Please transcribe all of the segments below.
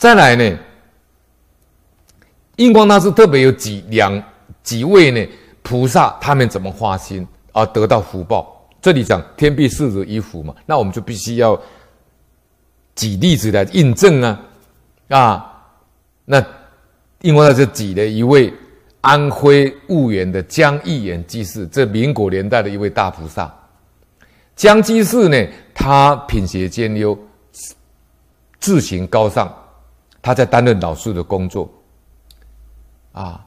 再来呢，印光大师特别有几两几位呢菩萨，他们怎么发心而得到福报？这里讲天臂释如衣服嘛，那我们就必须要举例子来印证啊啊！那印光大师举了一位安徽婺源的江一眼居士，这民国年代的一位大菩萨。江居士呢，他品学兼优，志行高尚，他在担任老师的工作啊。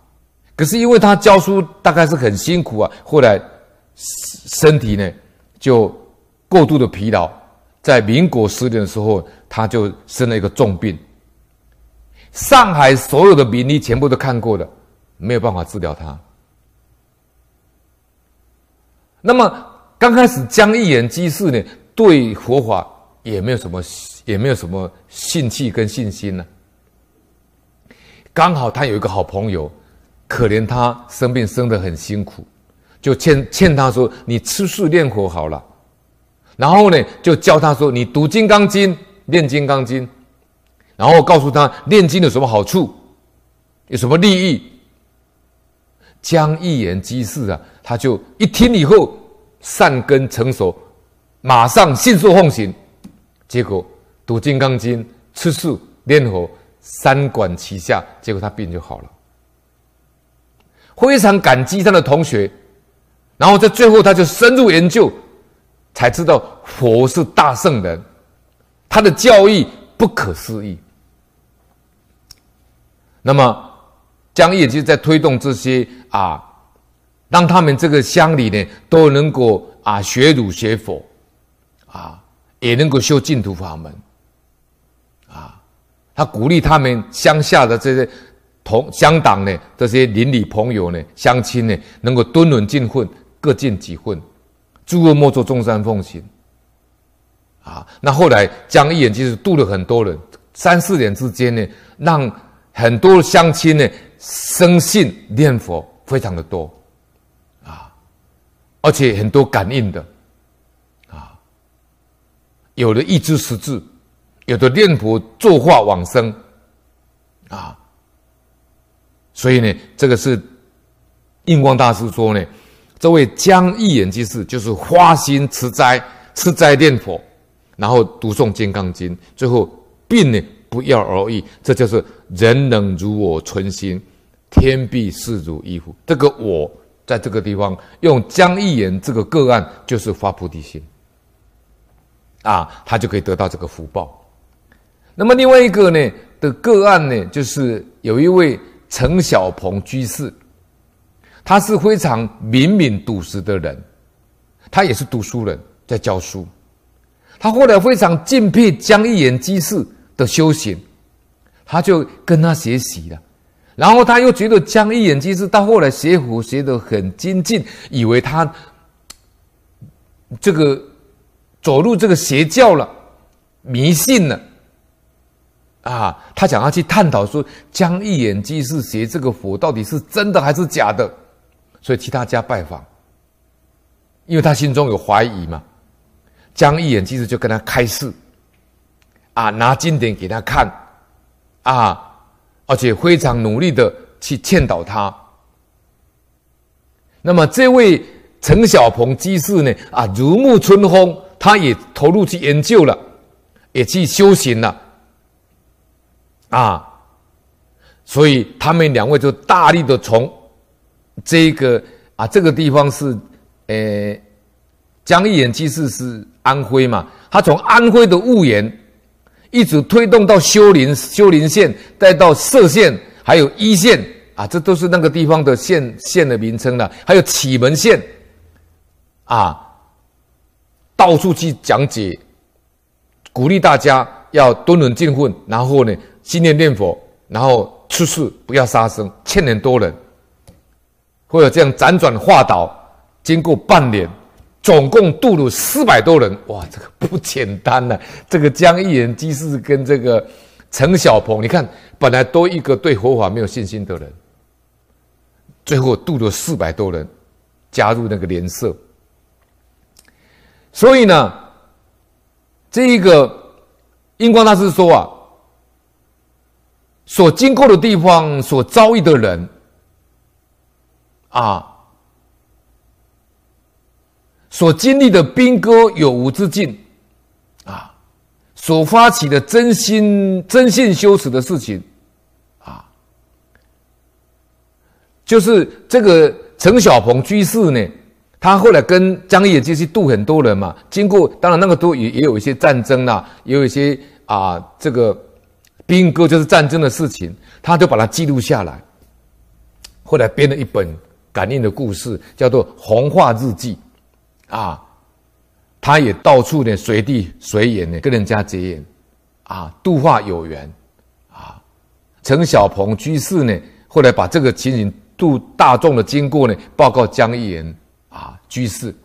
可是因为他教书大概是很辛苦啊，后来身体呢。就过度的疲劳，在民国十年的时候，他就生了一个重病。上海所有的名医全部都看过了，没有办法治疗他。那么刚开始江一眼居士呢，对佛法也没有什么，也没有什么兴趣跟信心呢、刚好他有一个好朋友，可怜他生病生得很辛苦。就劝劝他说：“你吃素念佛好了。”然后呢，就教他说：“你读《金刚经》，念《金刚经》，然后告诉他念经有什么好处，有什么利益。”将一言居士啊，他就一听以后善根成熟，马上信受奉行。结果读《金刚经》、吃素念佛，三管齐下，结果他病就好了。非常感激他的同学。然后在最后，他就深入研究，才知道佛是大圣人，他的教义不可思议。那么江一就在推动这些啊，让他们这个乡里呢都能够啊学儒学佛，啊也能够修净土法门，他鼓励他们乡下的这些同乡党呢，这些邻里朋友呢，乡亲呢，能够敦伦尽混。各尽己分，诸恶莫作，众善奉行。啊，那后来江一眼就是渡了很多人，三四年之间呢，让很多乡亲呢生信念佛，非常的多，啊，而且很多感应的，啊，有了一知十字，有的念佛作化往生，啊，所以呢，这个是印光大师说呢。这位江一眼居士就是花心持斋、持斋念佛，然后读诵《金刚经》，最后病呢不药而愈。这就是人能如我存心，天臂释如衣服。这个我在这个地方用江一言这个个案，就是发菩提心啊，他就可以得到这个福报。那么另外一个呢的个案呢，就是有一位陈小鹏居士。他是非常敏敏笃实的人，他也是读书人，在教书。他后来非常敬佩江一眼居士的修行，他就跟他学习了。然后他又觉得江一眼居士到后来学佛学得很精进，以为他这个走入这个邪教了，迷信了。啊，他想要去探讨说江一眼居士学这个佛到底是真的还是假的。所以去他家拜访，因为他心中有怀疑嘛。江一眼居士就跟他开示，啊，拿经典给他看，啊，而且非常努力的去劝导他。那么这位陈小鹏居士呢，啊，如沐春风，他也投入去研究了，也去修行了，啊，所以他们两位就大力的从。这个啊，这个地方是，呃，江一眼居士是安徽嘛，他从安徽的婺源一直推动到修林修林县，再到歙县，还有一县啊，这都是那个地方的县县的名称了。还有祁门县啊，到处去讲解，鼓励大家要敦伦进混，然后呢，心念念佛，然后出世不要杀生，千年多人。或者这样辗转化导，经过半年，总共度了四百多人。哇，这个不简单呐、这个江一眼居士跟这个陈小鹏，你看，本来都一个对佛法没有信心的人，最后度了四百多人，加入那个莲社。所以呢，这一个印光大师说啊，所经过的地方，所遭遇的人，啊，所经历的兵戈有无之境，啊，所发起的真心真信修持的事情，啊，就是这个陈小鹏居士呢，他后来跟江义演去度很多人嘛，经过当然那个都也也有一些战争啦，也有一些啊这个兵戈就是战争的事情，他就把它记录下来，后来编了一本。感应的故事叫做《红化日记》，啊，他也到处呢随地随缘呢跟人家结缘，啊，度化有缘，啊，陈小鹏居士呢后来把这个情形度大众的经过呢报告江一言。啊居士，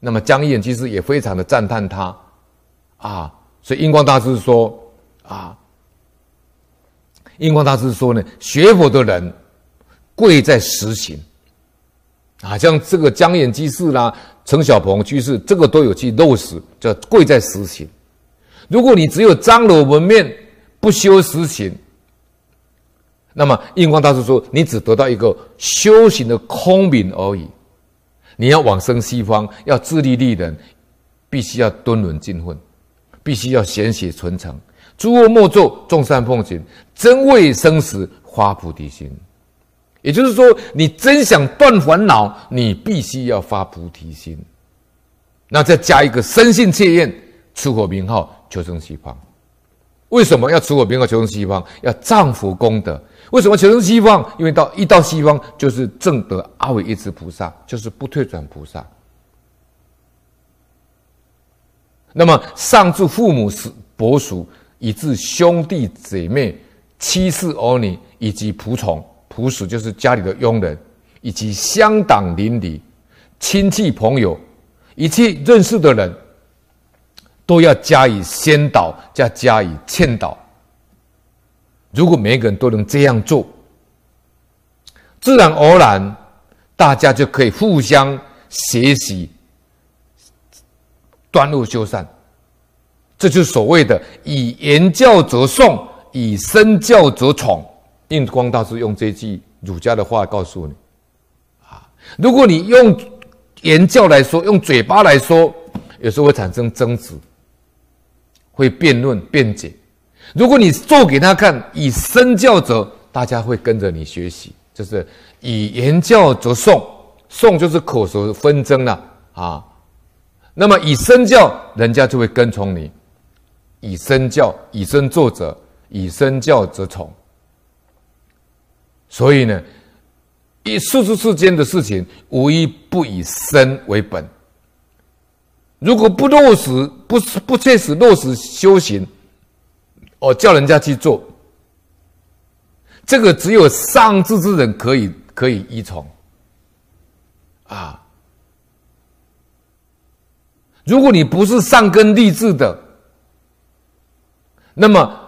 那么江一言居士也非常的赞叹他，啊，所以印光大师说啊，印光大师说呢，学佛的人贵在实行。啊，像这个江演居士啦，陈小鹏居士，这个都有去落实，叫贵在实行。如果你只有张罗门面，不修实行，那么印光大师说，你只得到一个修行的空名而已。你要往生西方，要自利利人，必须要敦伦尽分，必须要贤学纯诚，诸恶莫作，众善奉行，真为生死发菩提心。也就是说，你真想断烦恼，你必须要发菩提心。那再加一个深信切愿，持佛名号，求生西方。为什么要持佛名号求生西方？要仗佛功德。为什么求生西方？因为到一到西方，就是正得阿惟越致菩萨，就是不退转菩萨。那么上至父母伯属，以致兄弟姐妹、妻室儿女以及仆从。仆属就是家里的佣人，以及乡党邻里、亲戚朋友，一切认识的人，都要加以先导，加加以劝导。如果每一个人都能这样做，自然而然，大家就可以互相学习，断恶修善。这就是所谓的“以言教则颂，以身教则从”。印光大师用这句儒家的话告诉你：啊，如果你用言教来说，用嘴巴来说，有时候会产生争执，会辩论辩解；如果你做给他看，以身教则，大家会跟着你学习。就是以言教则颂，颂就是口舌纷争了啊。那么以身教，人家就会跟从你。以身教，以身作则，以身教则从。所以呢，一世世世间的事情，无一不以身为本。如果不落实，不不切实落实修行，哦，叫人家去做，这个只有上智之人可以可以依从。啊，如果你不是善根立志的，那么。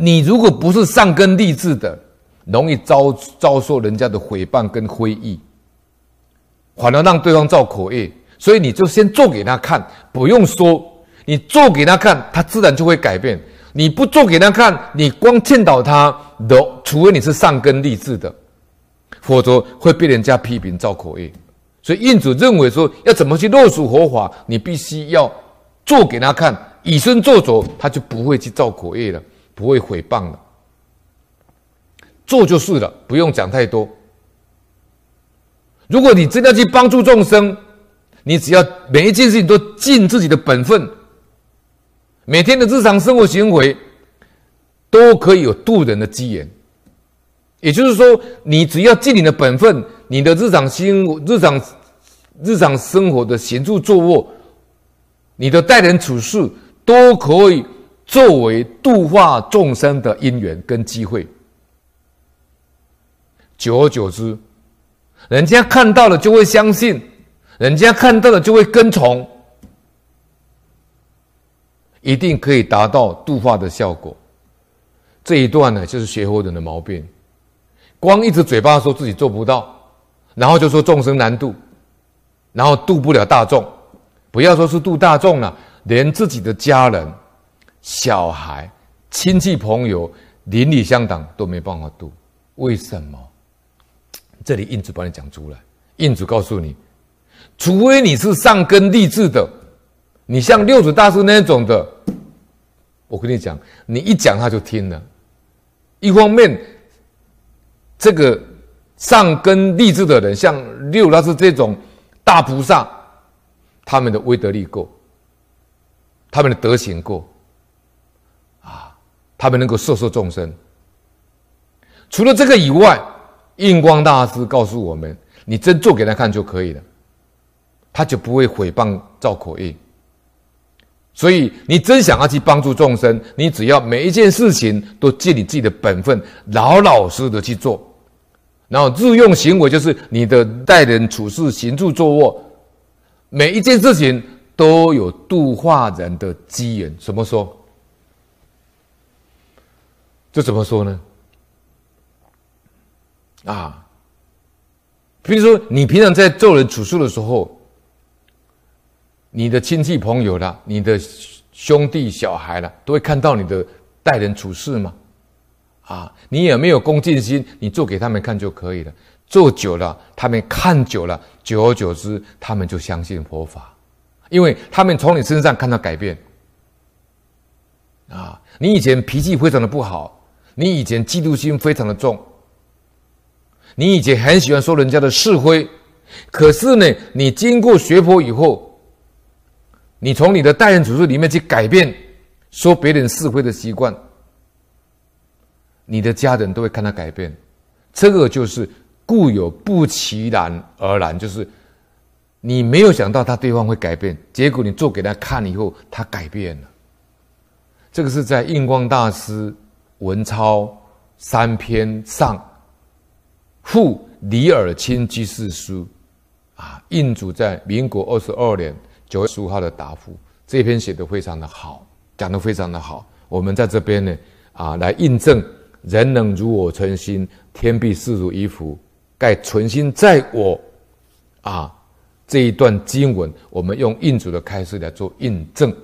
你如果不是善根立志的，容易遭遭受人家的诽谤跟非议，反而让对方造口业。所以你就先做给他看，不用说，你做给他看，他自然就会改变。你不做给他看，你光劝导他，都除非你是善根立志的，否则会被人家批评造口业。所以印祖认为说，要怎么去落实佛法，你必须要做给他看，以身作则，他就不会去造口业了。不会诽谤了，做就是了，不用讲太多。如果你真的去帮助众生，你只要每一件事情都尽自己的本分，每天的日常生活行为都可以有度人的机缘。也就是说，你只要尽你的本分，你的日常生活、日常日常生活的行住坐卧，你的待人处事都可以。作为度化众生的因缘跟机会，久而久之，人家看到了就会相信，人家看到了就会跟从，一定可以达到度化的效果。这一段呢，就是学佛人的毛病，光一直嘴巴说自己做不到，然后就说众生难度，然后度不了大众，不要说是度大众了，连自己的家人。小孩亲戚朋友、邻里乡党都没办法度。为什么？这里印主帮你讲出来。印主告诉你，除非你是上根立志的，你像六祖大师那种的，我跟你讲，你一讲他就听了。一方面，这个上根立志的人，像六大师这种大菩萨，他们的威德力够，他们的德行够，啊，他们能够摄受众生。除了这个以外，印光大师告诉我们：你真做给他看就可以了，他就不会诽谤造口业。所以，你真想要去帮助众生，你只要每一件事情都尽你自己的本分，老老实实的去做，然后日用行为就是你的待人处事、行住坐卧，每一件事情都有度化人的机缘。怎么说？这怎么说呢？啊，比如说，你平常在做人处事的时候，你的亲戚朋友啦，你的兄弟小孩啦，都会看到你的待人处事吗？啊，你有没有恭敬心？你做给他们看就可以了。做久了，他们看久了，久而久之，他们就相信佛法，因为他们从你身上看到改变。啊，你以前脾气非常的不好，你以前嫉妒心非常的重。你以前很喜欢说人家的是非，可是呢，你经过学佛以后，你从你的待人处事里面去改变说别人是非的习惯，你的家人都会看到改变。这个就是故有不其然而然，就是你没有想到他对方会改变，结果你做给他看以后，他改变了。这个是在印光大师文钞三篇上。附李尔钦居士书，啊，印主在民国二十二年九月十五号的答复，这篇写得非常的好，讲得非常的好。我们在这边呢，啊，来印证“人能如我存心，天必释如衣服”，该存心在我，啊，这一段经文，我们用印主的开示来做印证。